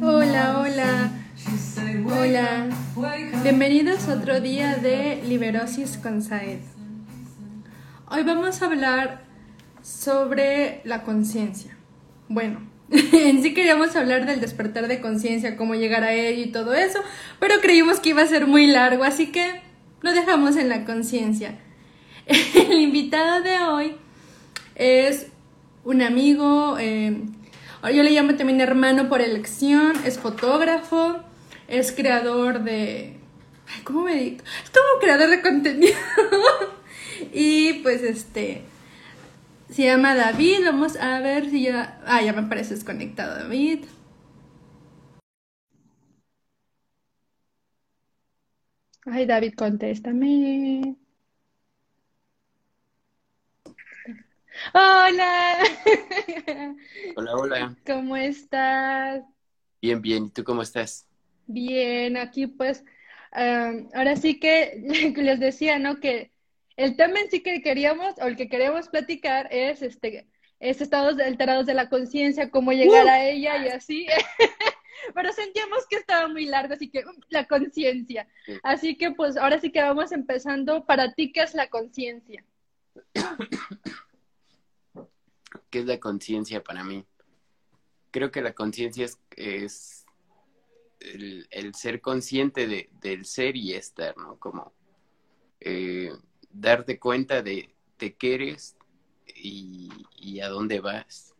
Hola, hola. Hola. Bienvenidos a otro día de Liberosis con Saed. Hoy vamos a hablar sobre la conciencia. Bueno, en sí queríamos hablar del despertar de conciencia, cómo llegar a ello y todo eso, pero creímos que iba a ser muy largo, así que lo dejamos en la conciencia. El invitado de hoy es un amigo, eh, yo le llamo también hermano por elección, es fotógrafo, es creador de... ¿Cómo me digo? Es como creador de contenido. y pues este... Se llama David, vamos a ver si ya... Ah, ya me parece desconectado David. Ay, David, contéstame. Hola. Hola, hola. ¿Cómo estás? Bien, bien. ¿Y tú cómo estás? Bien, aquí pues, ahora sí que les decía, ¿no? Que el tema en sí que queríamos, o el que queremos platicar es este, es estados alterados de la conciencia, cómo llegar a ella y así. Pero sentíamos que estaba muy largo, así que um, la conciencia. Así que pues ahora sí que vamos empezando. Para ti, ¿qué es la conciencia? ¿Qué es la conciencia para mí? Creo que la conciencia es, el, ser consciente de, del ser y estar, ¿no? Como eh, darte cuenta de, de qué eres y, y, a dónde vas.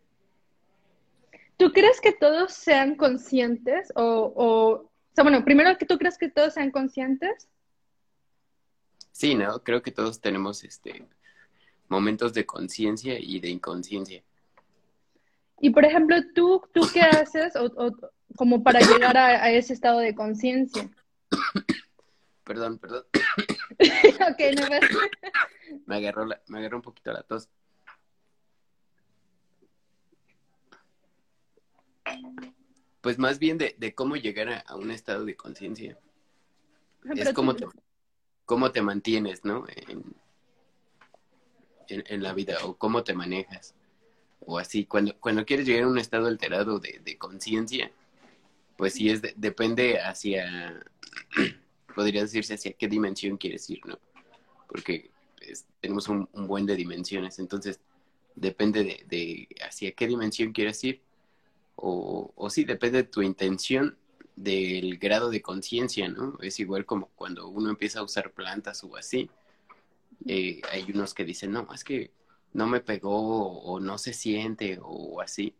¿Tú crees que todos sean conscientes? O, o, o sea, bueno, primero que tú crees que todos sean conscientes. Sí, ¿no? Creo que todos tenemos este momentos de conciencia y de inconsciencia. Y por ejemplo, ¿tú, tú qué haces o, como para llegar a, ese estado de conciencia? Perdón, perdón. ok, no me... me, agarró me agarró un poquito la tos. Pues más bien de, de cómo llegar a, un estado de conciencia. Es cómo te, cómo te mantienes, ¿no? En, en, la vida o cómo te manejas o así. Cuando, cuando quieres llegar a un estado alterado de, de conciencia, pues sí es depende hacia, podría decirse hacia qué dimensión quieres ir, ¿no? Porque pues, tenemos un, buen de dimensiones, entonces depende de, de hacia qué dimensión quieres ir o, o sí, depende de tu intención del grado de conciencia, ¿no? Es igual como cuando uno empieza a usar plantas o así, eh, hay unos que dicen, no, es que no me pegó o, no se siente o así,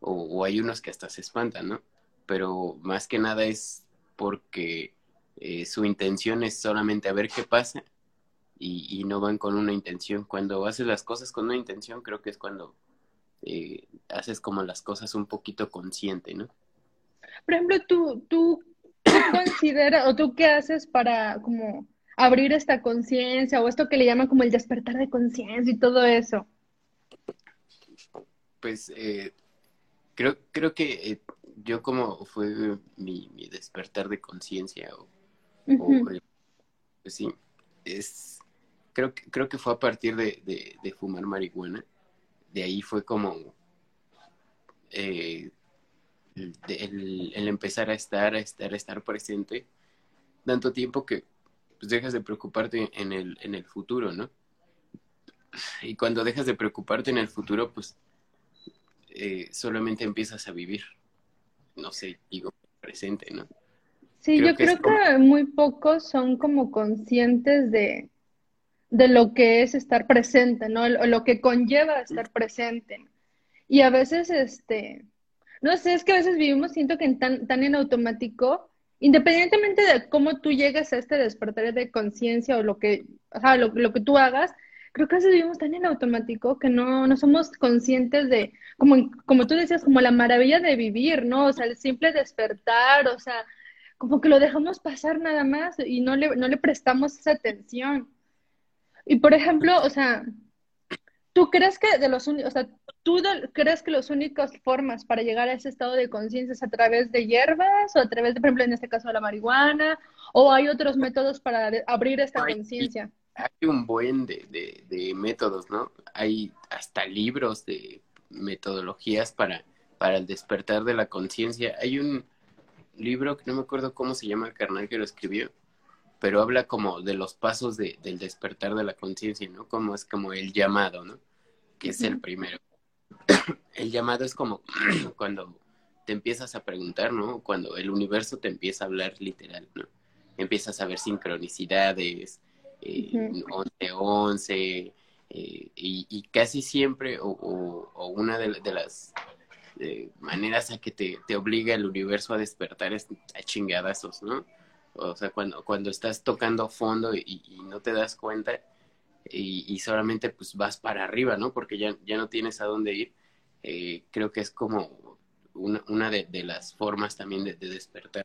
o, hay unos que hasta se espantan, ¿no? Pero más que nada es porque eh, su intención es solamente a ver qué pasa y, no van con una intención. Cuando haces las cosas con una intención, creo que es cuando eh, haces como las cosas un poquito consciente, ¿no? Por ejemplo, tú, tú, consideras o tú qué haces para como abrir esta conciencia o esto que le llaman como el despertar de conciencia y todo eso? Pues eh, creo, creo que eh, yo como fue mi, despertar de conciencia o, eh, pues sí, es, creo, creo que fue a partir de, fumar marihuana. De ahí fue como el, el, empezar a estar, a estar, a estar presente tanto tiempo que pues dejas de preocuparte en el, en el futuro, ¿no? Y cuando dejas de preocuparte en el futuro, pues eh, solamente empiezas a vivir, no sé, digo, presente, ¿no? Sí, yo creo que muy pocos son como conscientes de, de lo que es estar presente, ¿no? Lo, lo que conlleva estar presente. Y a veces, este, no sé, es que a veces vivimos, siento que tan, tan en automático independientemente de cómo tú llegues a este despertar de conciencia o lo que, o sea, lo, que tú hagas, creo que a veces vivimos tan en automático que no, no somos conscientes de, como, como tú decías, como la maravilla de vivir, ¿no? O sea, el simple despertar, o sea, como que lo dejamos pasar nada más y no le, no le prestamos esa atención. Y por ejemplo, o sea, ¿Tú crees que de los o sea, tú crees que las únicas formas para llegar a ese estado de conciencia es a través de hierbas o a través de, por ejemplo, en este caso de la marihuana, o hay otros métodos para abrir esta conciencia? Hay un buen de, de, métodos, ¿no? Hay hasta libros de metodologías para para el despertar de la conciencia. Hay un libro que no me acuerdo cómo se llama el carnal que lo escribió, pero habla como de los pasos de, del despertar de la conciencia, ¿no? Como es como el llamado, ¿no? Que es el primero. el llamado es como cuando te empiezas a preguntar, ¿no? Cuando el universo te empieza a hablar literal, ¿no? Empiezas a ver sincronicidades, eh, 11-11, eh, y, casi siempre, o, una de, las eh, maneras a que te, te, obliga el universo a despertar es a chingadazos, ¿no? O sea, cuando, cuando estás tocando fondo y, no te das cuenta y, solamente pues vas para arriba, ¿no? Porque ya, ya no tienes a dónde ir. Eh, creo que es como una, una de, las formas también de, despertar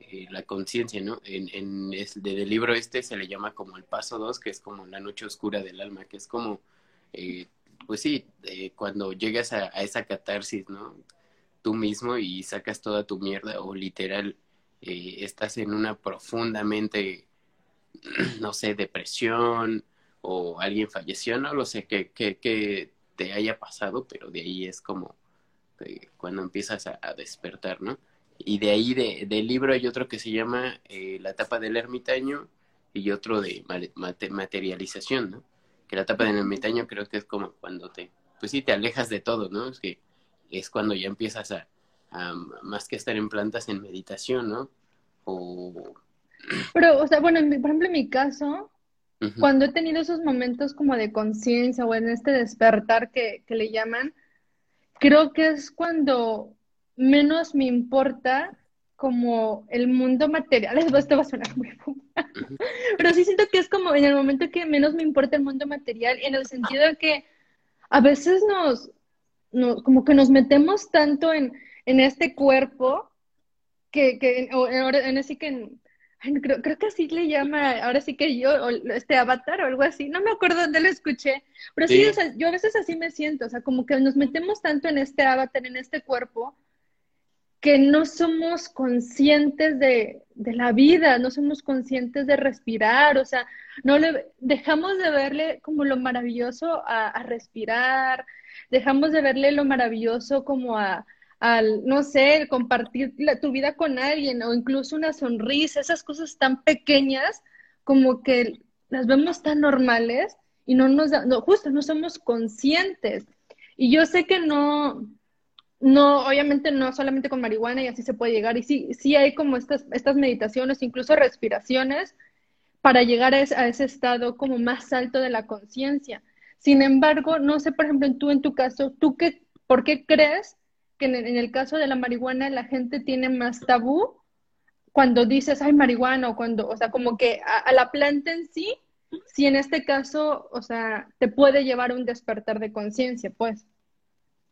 eh, la conciencia, ¿no? En, en el libro este se le llama como el paso 2, que es como la noche oscura del alma, que es como, eh, pues sí, cuando llegas a, a, esa catarsis, ¿no? Tú mismo y sacas toda tu mierda o literal estás en una profundamente, no sé, depresión o alguien falleció, no lo sé qué que, te haya pasado, pero de ahí es como cuando empiezas a, despertar, ¿no? Y de ahí de, del libro hay otro que se llama eh, La etapa del ermitaño y otro de materialización, ¿no? Que la etapa del ermitaño creo que es como cuando te, pues sí, te alejas de todo, ¿no? Es que es cuando ya empiezas a, más que estar en plantas en meditación, ¿no? O... Pero, o sea, bueno, por ejemplo, en mi caso, cuando he tenido esos momentos como de conciencia o en este despertar que, le llaman, creo que es cuando menos me importa como el mundo material, esto va a sonar muy pero sí siento que es como en el momento que menos me importa el mundo material, en el sentido de que a veces nos, nos como que nos metemos tanto en, en este cuerpo, que, que ahora, en así que, creo, creo, que así le llama, ahora sí que yo, este avatar o algo así, no me acuerdo dónde lo escuché, pero sí, o sea, yo a veces así me siento, o sea, como que nos metemos tanto en este avatar, en este cuerpo, que no somos conscientes de, de, la vida, no somos conscientes de respirar, o sea, no le dejamos de verle como lo maravilloso a, a respirar, dejamos de verle lo maravilloso como a, al, no sé, compartir tu vida con alguien o incluso una sonrisa, esas cosas tan pequeñas como que las vemos tan normales y no nos da, no, justo no somos conscientes. Y yo sé que no, no, obviamente no solamente con marihuana y así se puede llegar. Y sí, sí hay como estas, estas meditaciones, incluso respiraciones, para llegar a ese, a ese estado como más alto de la conciencia. Sin embargo, no sé, por ejemplo, tú en tu caso, ¿tú qué, por qué crees que en, el caso de la marihuana la gente tiene más tabú cuando dices, ay, marihuana, o cuando, o sea, como que a, la planta en sí, si en este caso, o sea, te puede llevar a un despertar de conciencia, pues.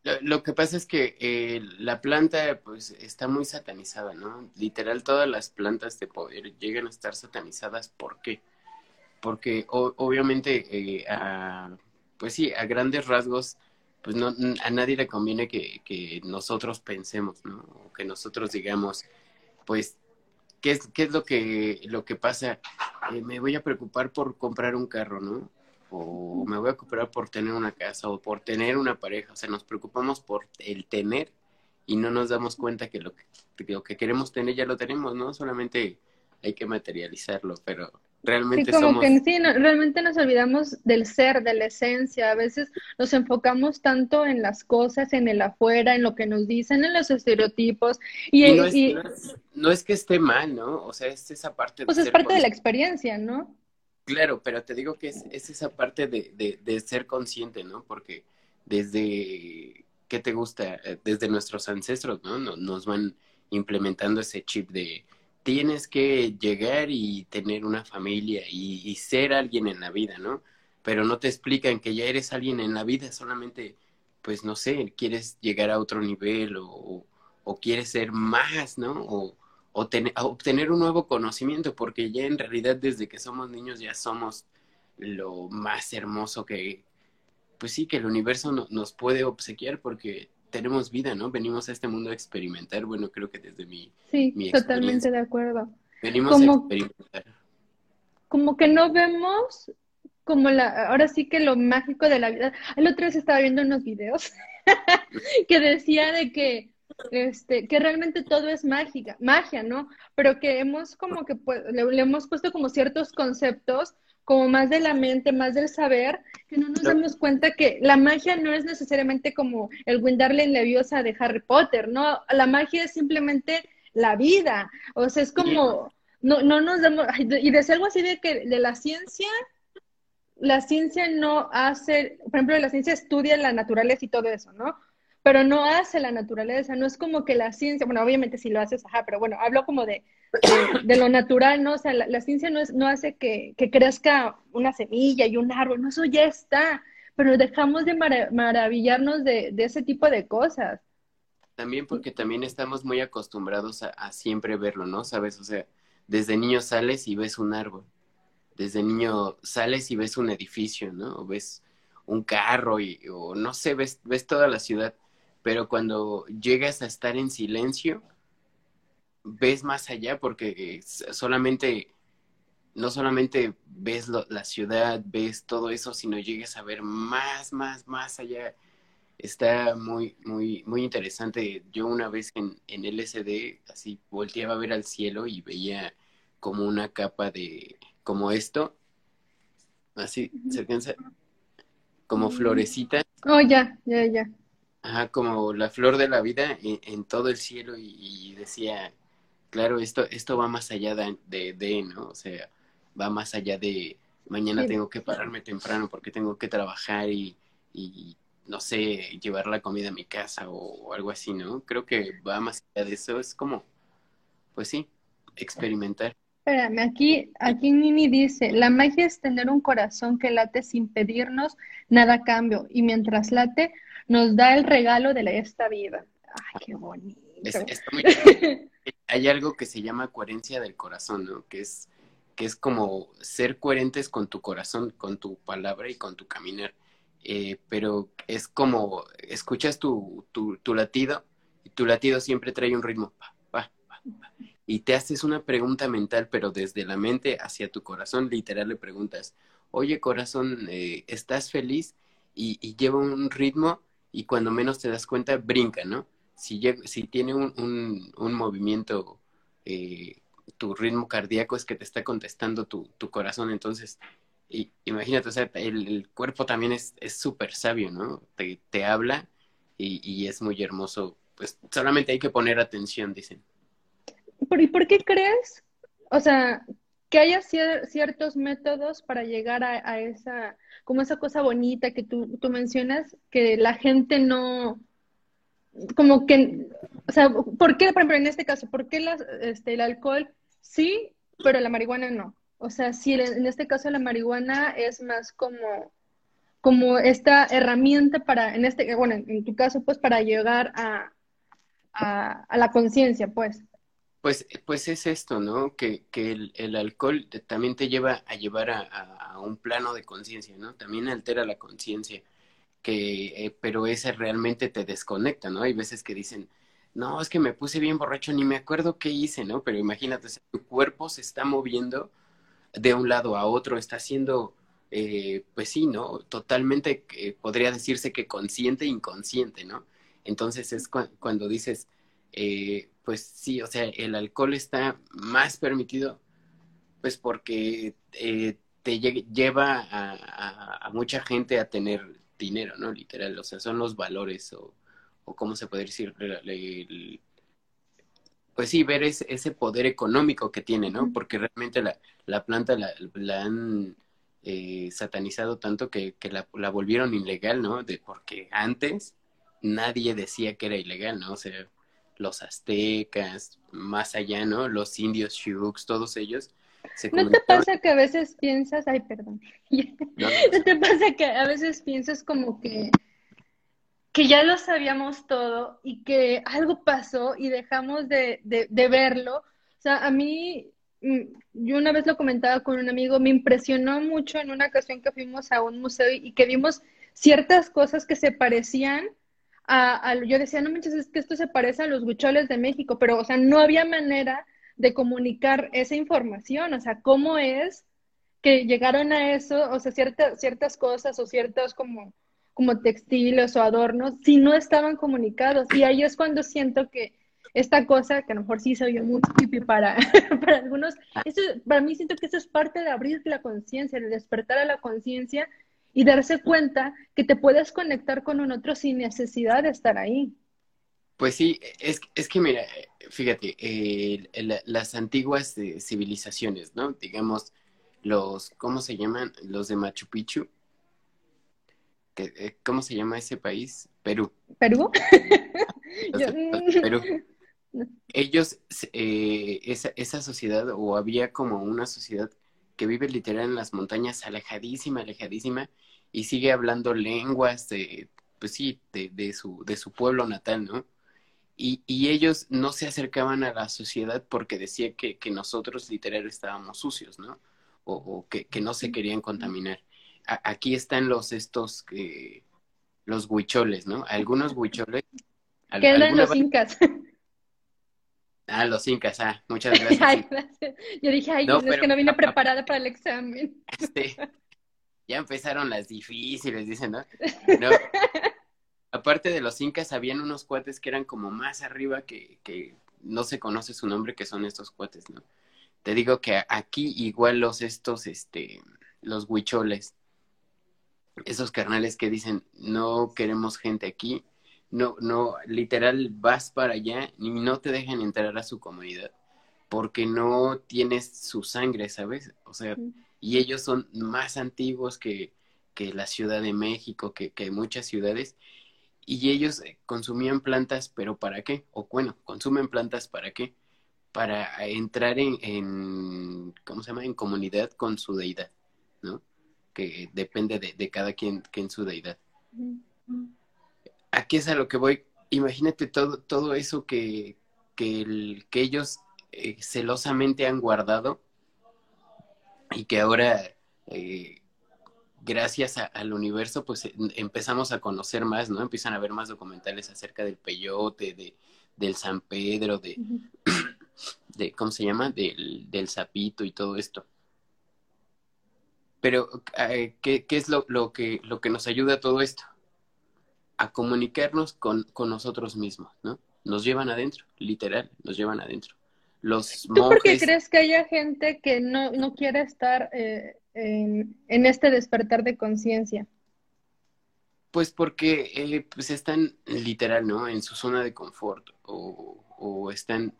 Lo, que pasa es que eh, la planta, pues, está muy satanizada, ¿no? Literal, todas las plantas de poder llegan a estar satanizadas. ¿Por qué? Porque obviamente, eh, pues sí, a grandes rasgos, pues no, a nadie le conviene que, nosotros pensemos, ¿no? O que nosotros digamos, pues, ¿qué es, qué es lo, que, lo que pasa? Eh, me voy a preocupar por comprar un carro, ¿no? O me voy a preocupar por tener una casa o por tener una pareja. O sea, nos preocupamos por el tener y no nos damos cuenta que lo que, lo que queremos tener ya lo tenemos, ¿no? Solamente hay que materializarlo, pero realmente sí, como que sí, realmente nos olvidamos del ser, de la esencia. A veces nos enfocamos tanto en las cosas, en el afuera, en lo que nos dicen, en los estereotipos. Y, no, es, que esté mal, ¿no? O sea, es esa parte. Pues es parte de la experiencia, ¿no? Claro, pero te digo que es, esa parte de, de, ser consciente, ¿no? Porque desde, ¿qué te gusta? Desde nuestros ancestros, ¿no? Nos van implementando ese chip de tienes que llegar y tener una familia y, ser alguien en la vida, ¿no? Pero no te explican que ya eres alguien en la vida, solamente, pues no sé, quieres llegar a otro nivel o, quieres ser más, ¿no? O, o obtener un nuevo conocimiento, porque ya en realidad desde que somos niños ya somos lo más hermoso que, pues sí, que el universo nos puede obsequiar, porque tenemos vida, ¿no? Venimos a este mundo a experimentar, bueno, creo que desde mi... Sí, totalmente de acuerdo. Venimos a experimentar. Como que no vemos como la, ahora sí que lo mágico de la vida. El otro día estaba viendo unos videos que decía de que, este, que realmente todo es mágica, magia, ¿no? Pero que hemos como que pues, le, hemos puesto como ciertos conceptos como más de la mente, más del saber, que no nos damos cuenta que la magia no es necesariamente como el Windarle Leviosa de Harry Potter, ¿no? La magia es simplemente la vida, o sea, es como, no, no nos damos, y decir algo así de que de la ciencia la ciencia no hace, por ejemplo, la ciencia estudia la naturaleza y todo eso, ¿no? Pero no hace la naturaleza, no es como que la ciencia, bueno, obviamente si lo haces, ajá, pero bueno, hablo como de, de, lo natural, ¿no? O sea, la, ciencia no, es, no hace que, crezca una semilla y un árbol, no, eso ya está, pero dejamos de maravillarnos de, ese tipo de cosas. También porque también estamos muy acostumbrados a, a siempre verlo, ¿no? ¿Sabes? O sea, desde niño sales y ves un árbol desde niño sales y ves un edificio, ¿no? O ves un carro y, o no sé, ves, ves toda la ciudad, pero cuando llegas a estar en silencio, ves más allá porque solamente, no solamente ves la ciudad, ves todo eso, sino llegas a ver más, más, más allá. Está muy, muy, muy interesante. Yo una vez en, en LSD, así volteaba a ver al cielo y veía como una capa de, como esto, así, se como mm. florecita. Oh, ya, ya, ya. Ajá, como la flor de la vida en, todo el cielo y, decía, claro, esto, esto va más allá de, de, ¿no? O sea, va más allá de mañana tengo que pararme temprano porque tengo que trabajar y, y, no sé, llevar la comida a mi casa o algo así, ¿no? Creo que va más allá de eso, es como, pues sí, experimentar. Espérame, aquí, aquí Nini dice, la magia es tener un corazón que late sin pedirnos nada a cambio y mientras late nos da el regalo de esta vida. Ay, qué bonito. Hay algo que se llama coherencia del corazón, ¿no? Que es, que es como ser coherentes con tu corazón, con tu palabra y con tu caminar. Eh, pero es como, escuchas tu, tu, tu latido y tu latido siempre trae un ritmo y te haces una pregunta mental, pero desde la mente hacia tu corazón, literal le preguntas, oye corazón, eh, ¿estás feliz? Y, lleva un ritmo y cuando menos te das cuenta, brinca, ¿no? Si, si tiene un, un, movimiento, eh, tu ritmo cardíaco es que te está contestando tu, tu corazón, entonces, y, imagínate, o sea, el, cuerpo también es súper sabio, ¿no? Te, te habla y, y es muy hermoso, pues solamente hay que poner atención, dicen. ¿Y por qué crees? O sea, que haya ciertos métodos para llegar a, esa, como esa cosa bonita que tú, tú mencionas, que la gente no, como que, o sea, ¿por qué, por ejemplo, en este caso, por qué este, el alcohol sí, pero la marihuana no? O sea, si en este caso la marihuana es más como, como esta herramienta para, en este, bueno, en tu caso, pues para llegar a, a, a la conciencia, pues. Pues, pues es esto, ¿no? Que, que el, alcohol también te lleva a llevar a, a, un plano de conciencia, ¿no? También altera la conciencia, que, eh, pero ese realmente te desconecta, ¿no? Hay veces que dicen, no, es que me puse bien borracho, ni me acuerdo qué hice, ¿no? Pero imagínate, tu cuerpo se está moviendo de un lado a otro, está haciendo, eh, pues sí, ¿no? Totalmente, eh, podría decirse que consciente e inconsciente, ¿no? Entonces es cuando dices, eh, pues sí, o sea, el alcohol está más permitido, pues porque eh, te lleva a, mucha gente a tener dinero, ¿no? Literal, o sea, son los valores o, o cómo se puede decir, pues sí, ver ese, poder económico que tiene, ¿no? Porque realmente la, la planta la, la han eh, satanizado tanto que, que la, la, volvieron ilegal, ¿no? De, porque antes nadie decía que era ilegal, ¿no? O sea, los aztecas, más allá, ¿no? Los indios Sioux, todos ellos. ¿No te pasa que a veces piensas, ay, perdón, no, te pasa que a veces piensas como que, que ya lo sabíamos todo y que algo pasó y dejamos de, de verlo? O sea, a mí, mm, yo una vez lo comentaba con un amigo, me impresionó mucho en una ocasión que fuimos a un museo y que vimos ciertas cosas que se parecían yo decía, no manches, es que esto se parece a los huicholes de México, pero, o sea, no había manera de comunicar esa información, o sea, cómo es que llegaron a eso, o sea, ciertas ciertas cosas o ciertos como, como textiles o adornos si no estaban comunicados. Y ahí es cuando siento que esta cosa, que a lo mejor sí se oye muy creepy para, para algunos, eso, para mí siento que eso es parte de abrir la conciencia, de despertar a la conciencia y darse cuenta que te puedes conectar con un otro sin necesidad de estar ahí. Pues sí, es, es que mira, fíjate, eh, las antiguas eh, civilizaciones, ¿no? Digamos, los, ¿cómo se llaman? Los de Machu Picchu. Eh, ¿Cómo se llama ese país? Perú. ¿Perú? Perú. Ellos, esa, esa sociedad, o había como una sociedad que vive literal en las montañas, alejadísima, alejadísima, y sigue hablando lenguas de, pues sí, de, de, su, de su pueblo natal, ¿no? Y, y, ellos no se acercaban a la sociedad porque decía que, que nosotros literal estábamos sucios, ¿no? O, o que, que, no se querían contaminar. aquí están los estos que los huicholes, ¿no? Algunos huicholes. ¿Qué eran los incas? Ah, los incas, ah, muchas gracias. Yo dije, ay, no, es que no vine preparada para el examen. Ya empezaron las difíciles, dicen, ¿no? No, aparte de los incas, habían unos cuates que eran como más arriba que, que no se conoce su nombre, que son estos cuates, ¿no? Te digo que aquí igual los estos, este, los huicholes, esos carnales que dicen, no queremos gente aquí, no, no, literal vas para allá y no te dejan entrar a su comunidad porque no tienes su sangre, ¿sabes? O sea, y ellos son más antiguos que, que la Ciudad de México, que, que muchas ciudades, y ellos eh, consumían plantas, pero ¿para qué? O bueno, consumen plantas ¿para qué? Para entrar en, en ¿cómo se llama? En comunidad con su deidad, ¿no? Que depende de, de cada quien, quien su deidad. Aquí es a lo que voy. Imagínate todo, todo eso que, que, el, que ellos eh, celosamente han guardado y que ahora eh, gracias al universo, pues em, empezamos a conocer más, ¿no? Empiezan a ver más documentales acerca del peyote, de, del San Pedro, de, de ¿cómo se llama? Del, del sapito y todo esto. Pero, eh, ¿qué, ¿qué, es lo, lo, que, lo que nos ayuda a todo esto? A comunicarnos con, con nosotros mismos, ¿no? Nos llevan adentro, literal, nos llevan adentro. Los ¿Tú por qué crees que haya gente que no, no quiere estar eh, en, este despertar de conciencia? Pues porque eh, pues están literal, ¿no? En su zona de confort o, o están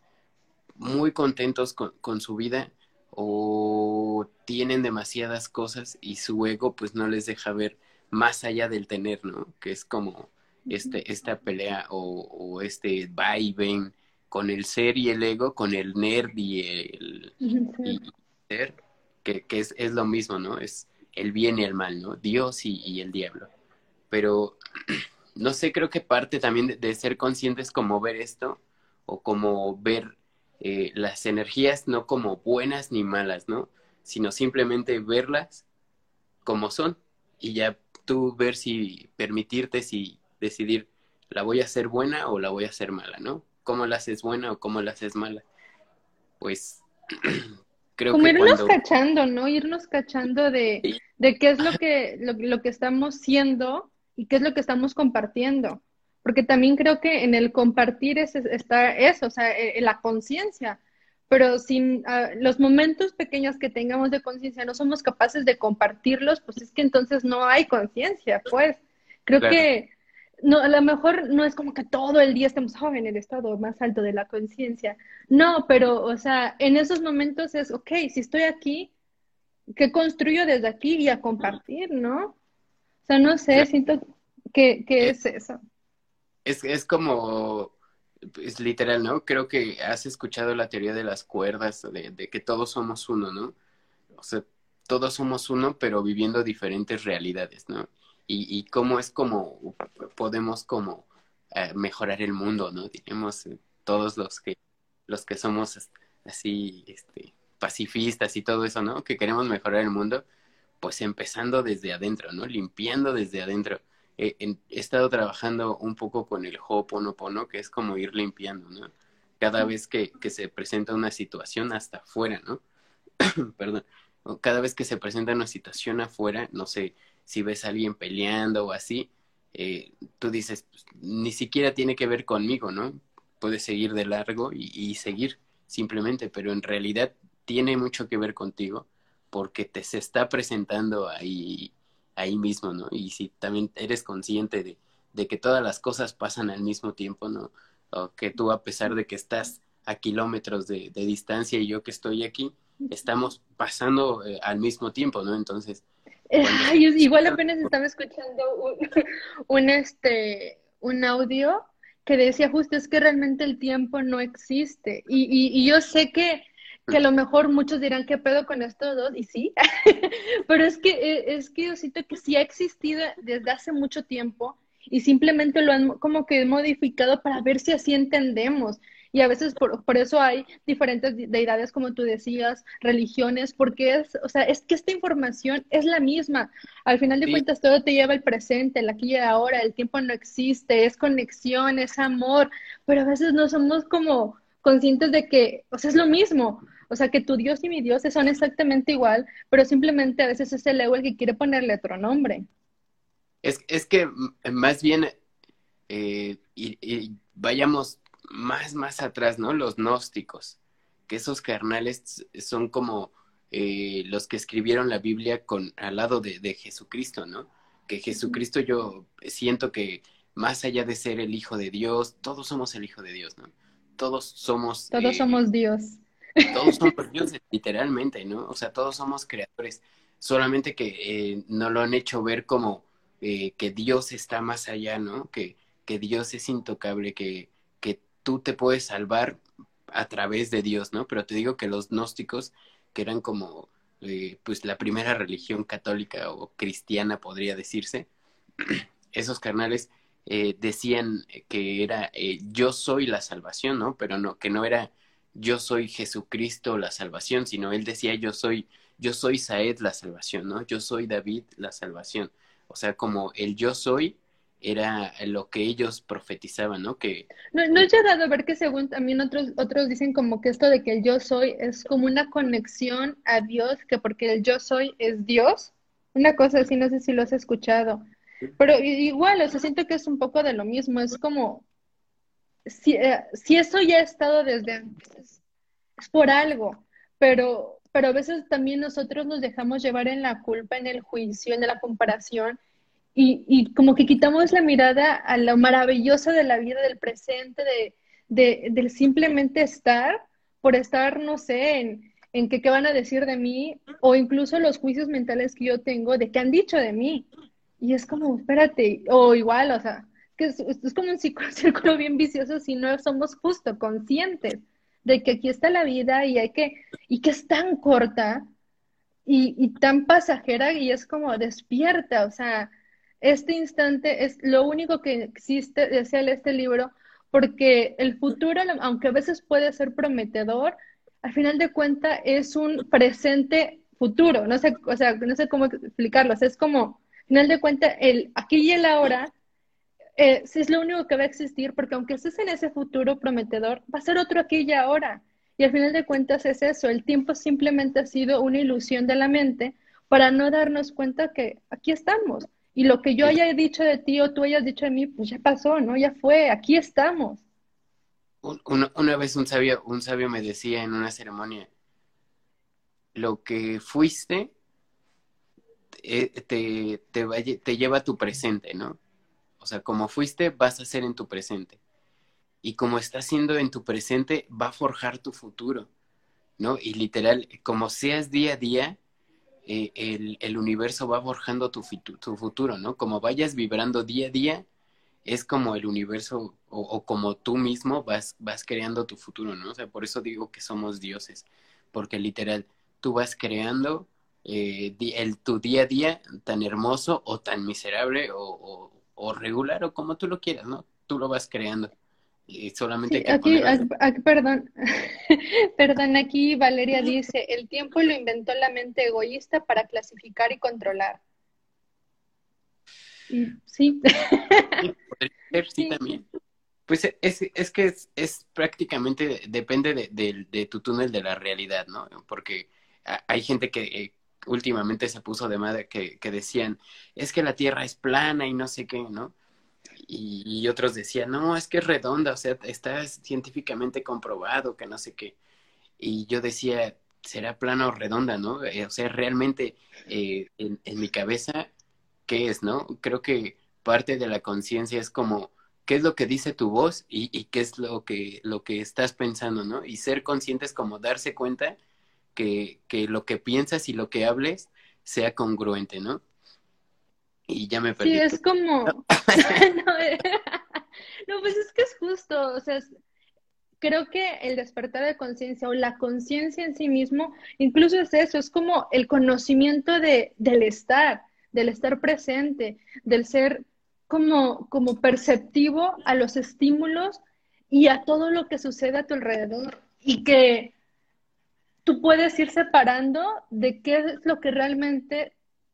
muy contentos con, con, su vida o tienen demasiadas cosas y su ego pues no les deja ver más allá del tener, ¿no? Que es como este, esta pelea o, o este va y ven con el ser y el ego, con el nerd y el ser, que, es, es, lo mismo, ¿no? Es el bien y el mal, ¿no? Dios y, el diablo. Pero, no sé, creo que parte también de, ser conscientes como ver esto, o como ver eh, las energías no como buenas ni malas, ¿no? Sino simplemente verlas como son y ya tú ver si permitirte si decidir la voy a hacer buena o la voy a hacer mala, ¿no? Cómo la haces buena o cómo la haces mala. Pues como irnos cachando, ¿no? Irnos cachando de, de qué es lo que, lo, que estamos siendo y qué es lo que estamos compartiendo. Porque también creo que en el compartir es, está eso, o sea, e, la conciencia. Pero sin ah, los momentos pequeños que tengamos de conciencia no somos capaces de compartirlos, pues es que entonces no hay conciencia, pues. Creo que no, a lo mejor no es como que todo el día estemos oh, en el estado más alto de la conciencia. No, pero, o sea, en esos momentos es, ok, si estoy aquí, ¿qué construyo desde aquí y a compartir, no? O sea, no sé, siento que, que es, eso. Es, es como, es literal, ¿no? Creo que has escuchado la teoría de las cuerdas, de, de que todos somos uno, ¿no? O sea, todos somos uno, pero viviendo diferentes realidades, ¿no? Y, y cómo es como podemos como eh, mejorar el mundo, ¿no? Tenemos eh, todos los que los que somos así este pacifistas y todo eso, ¿no? Que queremos mejorar el mundo, pues empezando desde adentro, ¿no? Limpiando desde adentro. he estado trabajando un poco con el Ho'oponopono, que es como ir limpiando, ¿no? Cada vez que, que se presenta una situación hasta afuera, ¿no? Perdón. Cada vez que se presenta una situación afuera, no sé, si ves a alguien peleando o así, eh, tú dices, pues, ni siquiera tiene que ver conmigo, ¿no? Puedes seguir de largo y, seguir simplemente, pero en realidad tiene mucho que ver contigo porque te se está presentando ahí, ahí mismo, ¿no? Y si también eres consciente de, de que todas las cosas pasan al mismo tiempo, ¿no? O que tú a pesar de que estás a kilómetros de, distancia y yo que estoy aquí, estamos pasando eh, al mismo tiempo, ¿no? Entonces, igual apenas estaba escuchando un, este, un audio que decía justo es que realmente el tiempo no existe. Y, y, yo sé que, que, a lo mejor muchos dirán, ¿qué pedo con estos dos? Y sí, pero es que, e, es que yo siento que sí ha existido desde hace mucho tiempo y simplemente lo han como que modificado para ver si así entendemos. Y a veces por, por, eso hay diferentes deidades, como tú decías, religiones, porque es, o sea, es que esta información es la misma. Al final de cuentas, todo te lleva al presente, el aquí y ahora, el tiempo no existe, es conexión, es amor, pero a veces no somos como conscientes de que, o sea, es lo mismo. O sea, que tu Dios y mi Dios son exactamente igual, pero simplemente a veces es el ego el que quiere ponerle otro nombre. Es, es que más bien, eh, y vayamos más, más atrás, ¿no? Los gnósticos, que esos carnales son como eh, los que escribieron la Biblia con al lado de, de, Jesucristo, ¿no? Que Jesucristo yo siento que más allá de ser el Hijo de Dios, todos somos el Hijo de Dios, ¿no? Todos somos... Todos eh, somos Dios. Todos somos dioses, literalmente, ¿no? O sea, todos somos creadores, solamente que eh, no lo han hecho ver como que Dios está más allá, ¿no? Que, que Dios es intocable, que, tú te puedes salvar a través de Dios, ¿no? Pero te digo que los gnósticos, que eran como eh, pues la primera religión católica o cristiana, podría decirse, esos carnales eh, decían que era eh, yo soy la salvación, ¿no? Pero no, que no era yo soy Jesucristo la salvación, sino él decía yo soy, yo soy Saed la salvación, ¿no? Yo soy David la salvación. O sea, como el yo soy era lo que ellos profetizaban, ¿no? Que no, no he llegado a ver que según también otros otros dicen como que esto de que el yo soy es como una conexión a Dios, que porque el yo soy es Dios, una cosa así, no sé si lo has escuchado, pero igual, o sea, siento que es un poco de lo mismo, es como si, eh, si eso ya ha estado desde antes, es por algo, pero pero a veces también nosotros nos dejamos llevar en la culpa, en el juicio, en la comparación y, como que quitamos la mirada a lo maravilloso de la vida, del presente, de, de, del simplemente estar, por estar, no sé, en, en que qué van a decir de mí, o incluso los juicios mentales que yo tengo de qué han dicho de mí. Y es como, espérate, o igual, o sea, que es, como un círculo bien vicioso si no somos justo conscientes de que aquí está la vida y hay que, y que es tan corta y tan pasajera y es como despierta, o sea, este instante es lo único que existe, decía este libro, porque el futuro, aunque a veces puede ser prometedor, al final de cuentas es un presente futuro, no sé, o sea, no sé cómo explicarlo, es como, al final de cuentas, el aquí y el ahora eh, es lo único que va a existir, porque aunque estés en ese futuro prometedor, va a ser otro aquí y ahora. Y al final de cuentas es eso, el tiempo simplemente ha sido una ilusión de la mente para no darnos cuenta que aquí estamos. Y lo que yo haya dicho de ti o tú hayas dicho de mí, pues ya pasó, ¿no? Ya fue, aquí estamos. Una, vez un sabio, un sabio me decía en una ceremonia, lo que fuiste te, te, te lleva a tu presente, ¿no? O sea, como fuiste, vas a ser en tu presente. Y como estás siendo en tu presente, va a forjar tu futuro, ¿no? Y literal, como seas día a día, eh, el, universo va forjando tu, tu, futuro, ¿no? Como vayas vibrando día a día, es como el universo o, como tú mismo vas, vas creando tu futuro, ¿no? O sea, por eso digo que somos dioses, porque literal, tú vas creando eh, el, tu día a día tan hermoso o tan miserable o, o regular o como tú lo quieras, ¿no? Tú lo vas creando. Y solamente aquí, aquí, perdón, perdón, aquí Valeria dice, el tiempo lo inventó la mente egoísta para clasificar y controlar. sí. sí, sí, también. Pues es, es que es, es prácticamente, depende de, de, tu túnel de la realidad, ¿no? Porque hay gente que eh, últimamente se puso de madre que, que decían, es que la Tierra es plana y no sé qué, ¿no? Y, otros decían, no, es que es redonda, o sea, está científicamente comprobado que no sé qué. Y yo decía, será plana o redonda, ¿no? Eh, o sea, realmente eh, en, en, mi cabeza, ¿qué es, no? Creo que parte de la conciencia es como, ¿qué es lo que dice tu voz y, y, qué es lo que, lo que estás pensando, ¿no? Y ser consciente es como darse cuenta que, que lo que piensas y lo que hables sea congruente, ¿no? Y ya me perdí. Sí, es como... No, pues es que es justo, o sea, creo que el despertar de conciencia o la conciencia en sí mismo, incluso es eso, es como el conocimiento de, del estar, del estar presente, del ser como, como perceptivo a los estímulos y a todo lo que sucede a tu alrededor. Y que tú puedes ir separando de qué es lo que realmente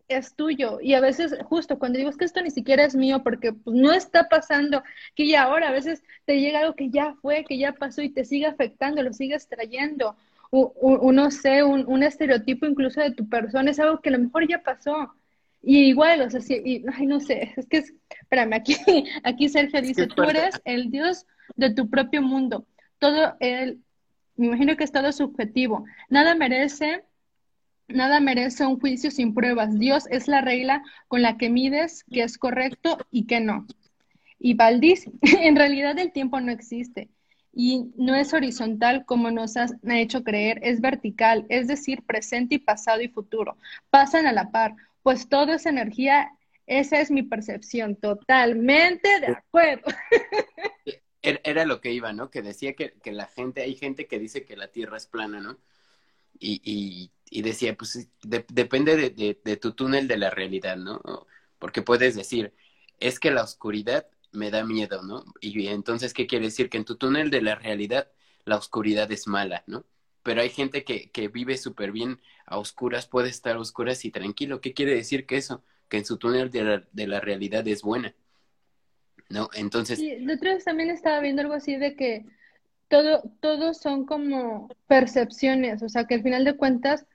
es tuyo. Y a veces, justo cuando digo es que esto ni siquiera es mío, porque pues, no está pasando, que ya ahora a veces te llega algo que ya fue, que ya pasó y te sigue afectando, lo sigues trayendo. O, no sé, un, un, estereotipo incluso de tu persona, es algo que a lo mejor ya pasó. Y igual, o sea, sí, y, ay, no sé, es que es, espérame, aquí, aquí Sergio dice, tú eres el Dios de tu propio mundo. Todo el, me imagino que es todo subjetivo. Nada merece Nada merece un juicio sin pruebas. Dios es la regla con la que mides que es correcto y que no. Y Valdís, en realidad el tiempo no existe y no es horizontal como nos han hecho creer, es vertical, es decir, presente y pasado y futuro. Pasan a la par, pues todo es energía, esa es mi percepción, totalmente de acuerdo. Era lo que iba, ¿no? Que decía que, que la gente, hay gente que dice que la Tierra es plana, ¿no? y, y, decía, pues depende de, tu túnel de la realidad, ¿no? Porque puedes decir, es que la oscuridad me da miedo, ¿no? Y entonces, ¿qué quiere decir? Que en tu túnel de la realidad la oscuridad es mala, ¿no? Pero hay gente que, vive súper bien a oscuras, puede estar a oscuras y tranquilo. ¿Qué quiere decir que eso? Que en su túnel de la, de la realidad es buena. ¿No? Entonces... Sí, otra vez también estaba viendo algo así de que todo, todos son como percepciones, o sea que al final de cuentas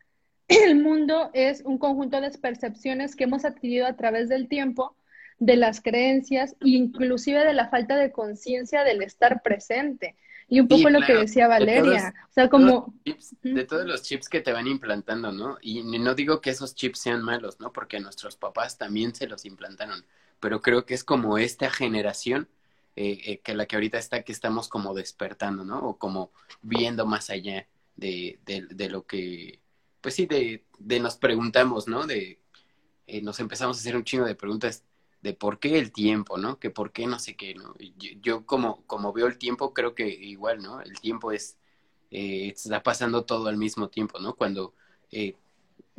el mundo es un conjunto de percepciones que hemos adquirido a través del tiempo, de las creencias inclusive de la falta de conciencia del estar presente. Y un poco lo que decía Valeria, o sea, como... de todos los chips que te van implantando, ¿no? Y no digo que esos chips sean malos, ¿no? Porque nuestros papás también se los implantaron, pero creo que es como esta generación eh, eh, que la que ahorita está, que estamos como despertando, ¿no? O como viendo más allá de, de, lo que, pues sí, de, de nos preguntamos, ¿no? De, eh, nos empezamos a hacer un chingo de preguntas de por qué el tiempo, ¿no? Que por qué no sé qué, ¿no? Yo, yo como, como veo el tiempo, creo que igual, ¿no? El tiempo es, está pasando todo al mismo tiempo, ¿no? Cuando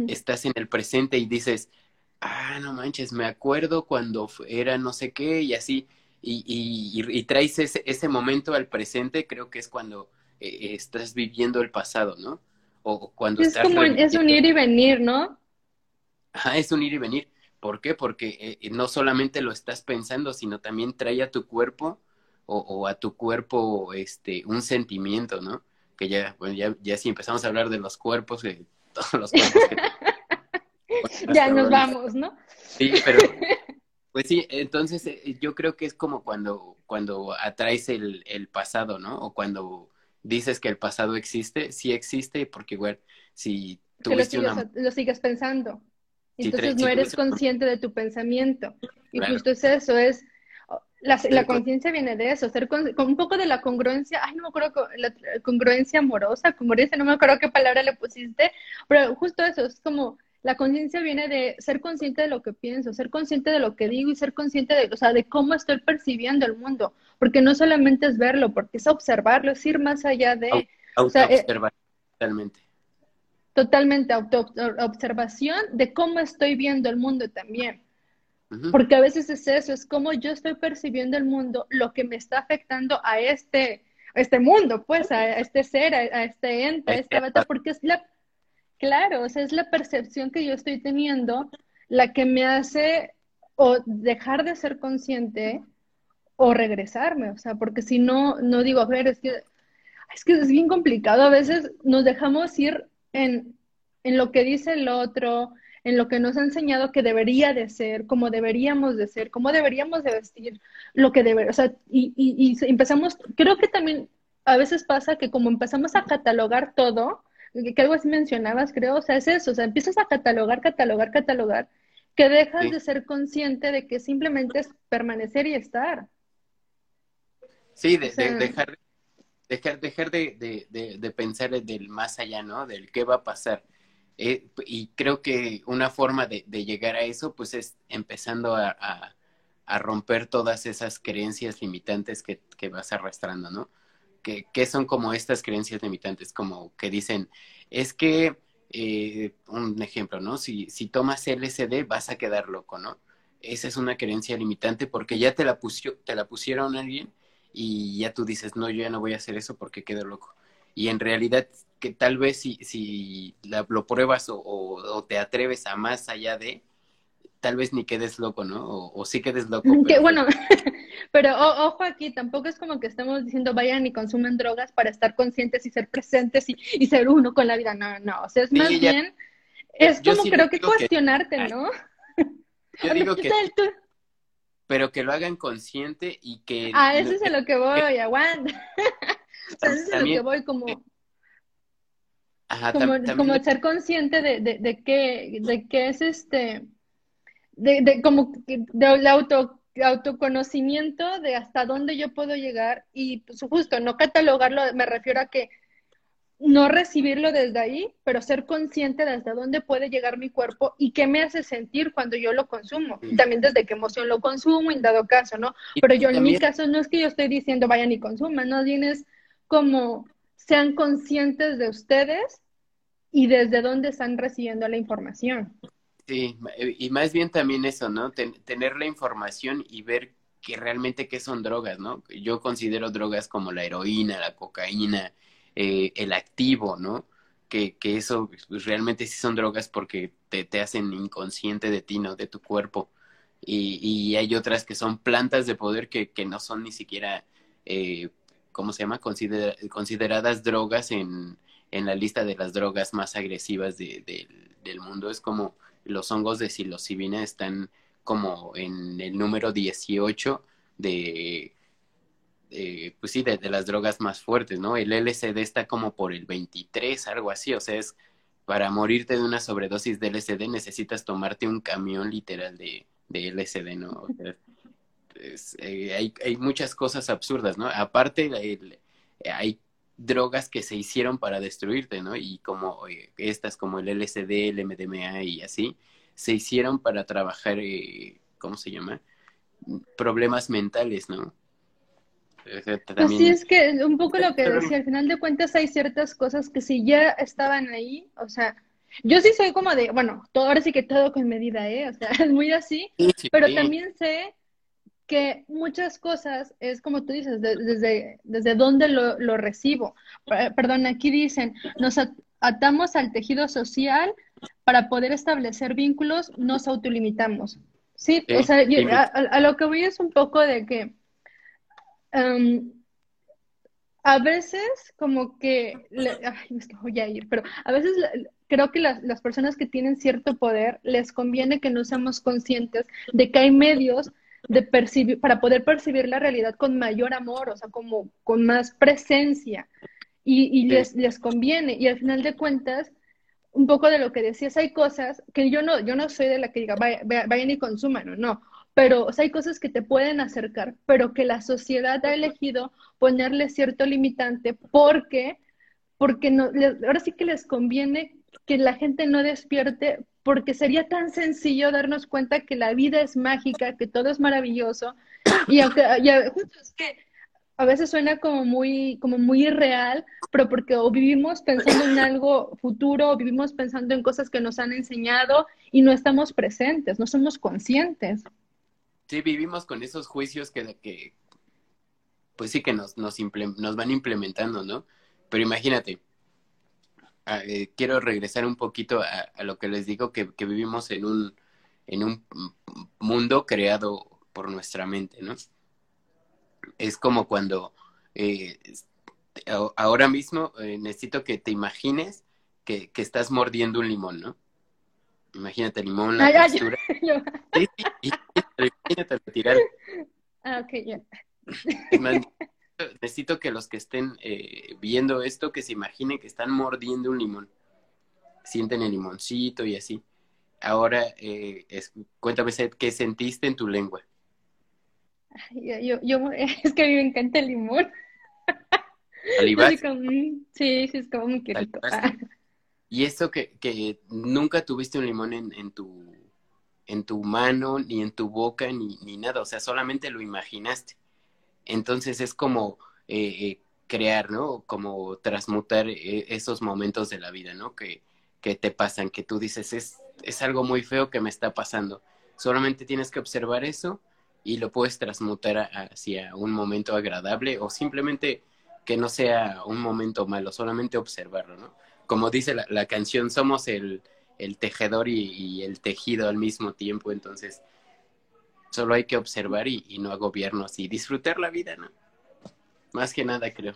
estás en el presente y dices, ah, no manches, me acuerdo cuando era no sé qué y así, y, y, traes ese, ese, momento al presente, creo que es cuando eh, estás viviendo el pasado, ¿no? O cuando es Como, es un ir y venir, ¿no? Ajá, es un ir y venir. ¿Por qué? Porque eh, no solamente lo estás pensando, sino también trae a tu cuerpo o, a tu cuerpo este, un sentimiento, ¿no? Que ya, bueno, ya, ya si empezamos a hablar de los cuerpos, de todos los cuerpos ya nos vamos, ¿no? Sí, pero Pues sí, entonces eh, yo creo que es como cuando, cuando atraes el, el pasado, ¿no? O cuando dices que el pasado existe, sí existe, porque igual, si tú lo, lo sigues pensando. Entonces no eres consciente de tu pensamiento. Y justo es eso, es la, la conciencia viene de eso, ser con, un poco de la congruencia, ay, no me acuerdo, la congruencia amorosa, congruencia, no me acuerdo qué palabra le pusiste, pero justo eso, es como la conciencia viene de ser consciente de lo que pienso, ser consciente de lo que digo y ser consciente de, o sea, de cómo estoy percibiendo el mundo, porque no solamente es verlo, porque es observarlo, es ir más allá de... Auto o eh, totalmente. Totalmente, auto observación de cómo estoy viendo el mundo también. Porque a veces es eso, es cómo yo estoy percibiendo el mundo, lo que me está afectando a este, este mundo, pues, a, este ser, a, este ente, a esta bata, porque es la Claro, o sea, es la percepción que yo estoy teniendo la que me hace o dejar de ser consciente o regresarme, o sea, porque si no, no digo, a ver, es que es que es bien complicado, a veces nos dejamos ir en, en lo que dice el otro, en lo que nos ha enseñado que debería de ser, cómo deberíamos de ser, cómo deberíamos de vestir, lo que debe, o sea, y, y, y empezamos, creo que también a veces pasa que como empezamos a catalogar todo, que algo así mencionabas, creo, o sea, es eso, o sea, empiezas a catalogar, catalogar, catalogar, que dejas de ser consciente de que simplemente es permanecer y estar. Sí, de, dejar, dejar, dejar de, de, pensar del más allá, ¿no? Del qué va a pasar. Eh, y creo que una forma de, llegar a eso, pues es empezando a, a, romper todas esas creencias limitantes que, que vas arrastrando, ¿no? Que, que, son como estas creencias limitantes, como que dicen, es que, eh, un ejemplo, ¿no? Si, si tomas LSD vas a quedar loco, ¿no? Esa es una creencia limitante porque ya te la, pusió, te la pusieron alguien y ya tú dices, no, yo ya no voy a hacer eso porque quedo loco. Y en realidad, que tal vez si, si lo pruebas o, te atreves a más allá de, tal vez ni quedes loco, ¿no? O, sí quedes loco. Que bueno, pero ojo aquí, tampoco es como que estemos diciendo vayan y consumen drogas para estar conscientes y ser presentes y, ser uno con la vida. No, no, o sea, es más bien, es como creo que cuestionarte, ¿no? Yo digo que pero que lo hagan consciente y que... Ah, eso es a lo que voy, aguanta. o sea, eso es a lo que voy como... Ajá, como, como ser consciente de, de, de qué de qué es este de, de como de auto autoconocimiento de hasta dónde yo puedo llegar y pues justo no catalogarlo me refiero a que no recibirlo desde ahí, pero ser consciente de hasta dónde puede llegar mi cuerpo y qué me hace sentir cuando yo lo consumo. También desde qué emoción lo consumo, en dado caso, ¿no? pero yo en mi caso no es que yo estoy diciendo vayan y consuman, no bien es como sean conscientes de ustedes y desde dónde están recibiendo la información. Sí, y más bien también eso, ¿no? tener la información y ver que realmente qué son drogas, ¿no? Yo considero drogas como la heroína, la cocaína, eh, el activo, ¿no? Que, que eso pues, realmente sí son drogas porque te, te, hacen inconsciente de ti, ¿no? De tu cuerpo. Y, y hay otras que son plantas de poder que, que no son ni siquiera, eh, ¿cómo se llama? consideradas drogas en, en, la lista de las drogas más agresivas de, del mundo. Es como los hongos de psilocibina están como en el número 18 de pues sí, de, las drogas más fuertes, ¿no? El LSD está como por el 23, algo así, o sea, es para morirte de una sobredosis de LSD necesitas tomarte un camión literal de, de LSD, ¿no? Eh, hay, hay, muchas cosas absurdas, ¿no? Aparte, hay drogas que se hicieron para destruirte, ¿no? Y como eh, estas, como el LSD, el MDMA y así, se hicieron para trabajar, ¿cómo se llama? Problemas mentales, ¿no? Así es que un poco lo que decía, al final de cuentas hay ciertas cosas que si ya estaban ahí, o sea, yo sí soy como de, bueno, todo, ahora sí que todo con medida, ¿eh? O sea, es muy así, pero también sé que muchas cosas es como tú dices, desde, desde dónde lo, lo recibo. Perdón, aquí dicen, nos atamos al tejido social para poder establecer vínculos, nos autolimitamos. Sí, o sea, a, lo que voy es un poco de que Em, a veces como que, ay, es que voy a ir, pero a veces creo que las, las, personas que tienen cierto poder les conviene que no seamos conscientes de que hay medios de percibir, para poder percibir la realidad con mayor amor, o sea, como con más presencia. Y, y les, les conviene. Y al final de cuentas, un poco de lo que decías, hay cosas que yo no, yo no soy de la que diga, vayan y consuman, no, no pero o sea, hay cosas que te pueden acercar, pero que la sociedad ha elegido ponerle cierto limitante porque, porque no, ahora sí que les conviene que la gente no despierte, porque sería tan sencillo darnos cuenta que la vida es mágica, que todo es maravilloso, y aunque es que a veces suena como muy, como muy irreal, pero porque o vivimos pensando en algo futuro, o vivimos pensando en cosas que nos han enseñado y no estamos presentes, no somos conscientes. Sí, vivimos con esos juicios que, que pues sí que nos, nos, nos van implementando, ¿no? Pero imagínate, eh, quiero regresar un poquito a, lo que les digo, que, que, vivimos en un, en un mundo creado por nuestra mente, ¿no? Es como cuando eh, ahora mismo eh, necesito que te imagines que, que, estás mordiendo un limón, ¿no? Imagínate el limón, la textura. Sí, sí, imagínate tirar. Ah, ok, ya. Necesito que los que estén eh, viendo esto, que se imaginen que están mordiendo un limón. Sienten el limoncito y así. Ahora, eh, cuéntame, ¿qué sentiste en tu lengua? Yo, yo, es que a mí me encanta el limón. Mm, sí, sí, es como muy rico. Y esto que, que nunca tuviste un limón en, en, tu, en tu mano, ni en tu boca, ni, ni nada, o sea, solamente lo imaginaste. Entonces es como eh, eh, crear, ¿no? Como transmutar eh, esos momentos de la vida, ¿no? Que, que te pasan, que tú dices, es, es algo muy feo que me está pasando. Solamente tienes que observar eso y lo puedes transmutar hacia un momento agradable o simplemente que no sea un momento malo, solamente observarlo, ¿no? Como dice la, la canción, somos el, el tejedor y, y, el tejido al mismo tiempo, entonces Solo hay que observar y, no agobiarnos y disfrutar la vida, ¿no? Más que nada, creo.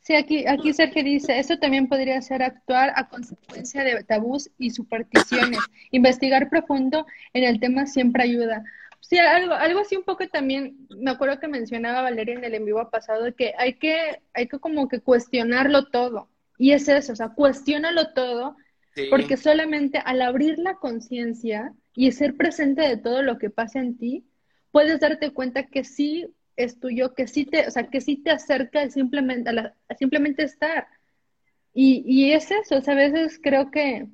Sí, aquí, aquí Sergio dice, eso también podría ser actuar a consecuencia de tabús y supersticiones. Investigar profundo en el tema siempre ayuda. Sí, algo, algo así un poco también, me acuerdo que mencionaba Valeria en el en vivo pasado, que hay que, hay que como que cuestionarlo todo. Y es eso, o sea, cuestionalo todo, porque solamente al abrir la conciencia, y ser presente de todo lo que pasa en ti, puedes darte cuenta que sí es tuyo, que sí te, o sea, que sí te acerca simplemente, a, simplemente estar. Y, y es eso, o sea, a veces creo que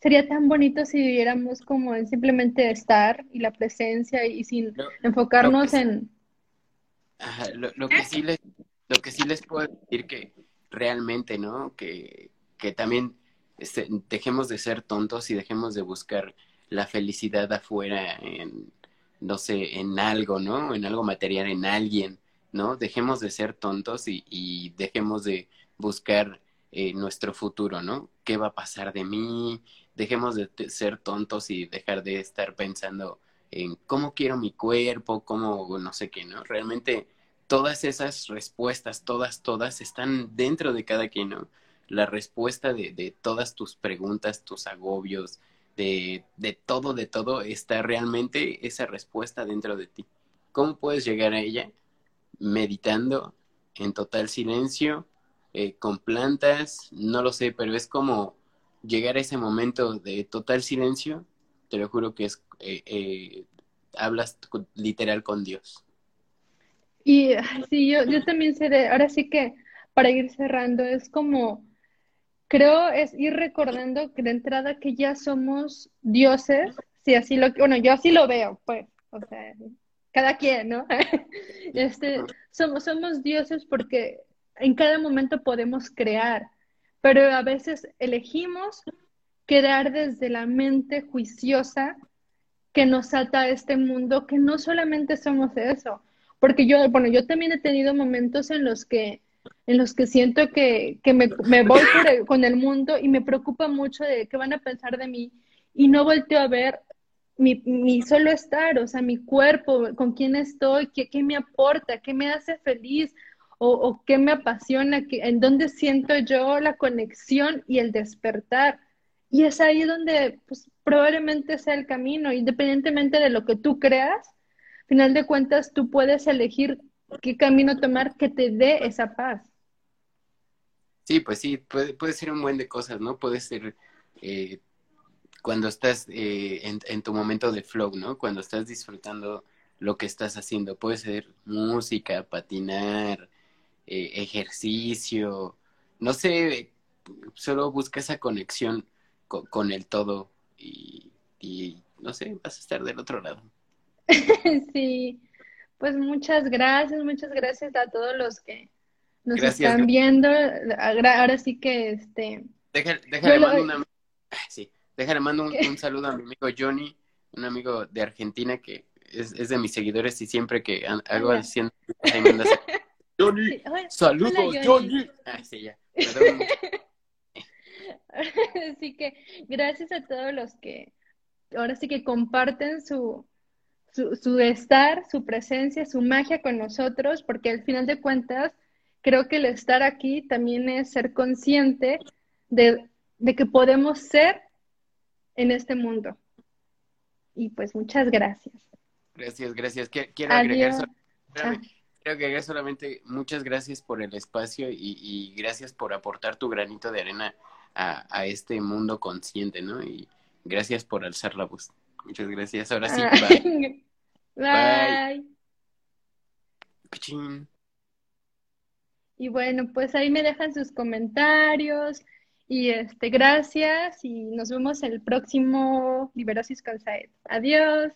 sería tan bonito si viviéramos como en simplemente estar y la presencia y sin enfocarnos en... lo, que sí les, lo que sí les puedo decir que realmente, ¿no? Que, que también este, dejemos de ser tontos y dejemos de buscar la felicidad afuera en, no sé, en algo, ¿no? En algo material, en alguien, ¿no? Dejemos de ser tontos y, dejemos de buscar eh, nuestro futuro, ¿no? ¿Qué va a pasar de mí? Dejemos de ser tontos y dejar de estar pensando en cómo quiero mi cuerpo, cómo no sé qué, ¿no? Realmente todas esas respuestas, todas, todas, están dentro de cada quien, ¿no? La respuesta de, de todas tus preguntas, tus agobios, de, de todo, de todo, está realmente esa respuesta dentro de ti. ¿Cómo puedes llegar a ella? Meditando en total silencio, eh, con plantas, no lo sé, pero es como llegar a ese momento de total silencio, te lo juro que es, eh, eh, hablas literal con Dios. Y sí, yo, yo también sé, ahora sí que para ir cerrando, es como creo es ir recordando que de entrada que ya somos dioses, si así lo, bueno, yo así lo veo, pues, o sea, cada quien, ¿no? este, somos, somos dioses porque en cada momento podemos crear, pero a veces elegimos quedar desde la mente juiciosa que nos ata a este mundo, que no solamente somos eso, porque yo, bueno, yo también he tenido momentos en los que en los que siento que, me, voy con el mundo y me preocupa mucho de qué van a pensar de mí y no volteo a ver mi, mi solo estar, o sea, mi cuerpo, con quién estoy, qué, qué me aporta, qué me hace feliz o, o qué me apasiona, en dónde siento yo la conexión y el despertar. Y es ahí donde pues, probablemente sea el camino, independientemente de lo que tú creas, final de cuentas tú puedes elegir qué camino tomar que te dé esa paz. Sí, pues sí, puede, puede ser un buen de cosas, ¿no? Puede ser eh, cuando estás eh, en, tu momento de flow, ¿no? Cuando estás disfrutando lo que estás haciendo. Puede ser música, patinar, eh, ejercicio, no sé, solo busca esa conexión con, el todo y, y, no sé, vas a estar del otro lado. sí, pues muchas gracias, muchas gracias a todos los que nos están viendo. Ahora sí que este. Déjale, mando una, sí, déjale mando un, saludo a mi amigo Johnny, un amigo de Argentina que es, es de mis seguidores y siempre que hago haciendo Johnny, saludos Johnny. Ah, sí, ya. Así que gracias a todos los que ahora sí que comparten su, su, estar, su presencia, su magia con nosotros, porque al final de cuentas, creo que el estar aquí también es ser consciente de, que podemos ser en este mundo. Y pues muchas gracias. Gracias, gracias. Quiero agregar, ah. agregar solamente muchas gracias por el espacio y, gracias por aportar tu granito de arena a, este mundo consciente, ¿no? Y gracias por alzar la voz. Muchas gracias. Ahora sí, bye. bye. Y bueno, pues ahí me dejan sus comentarios. Y este, gracias y nos vemos el próximo Liberosis con Adiós.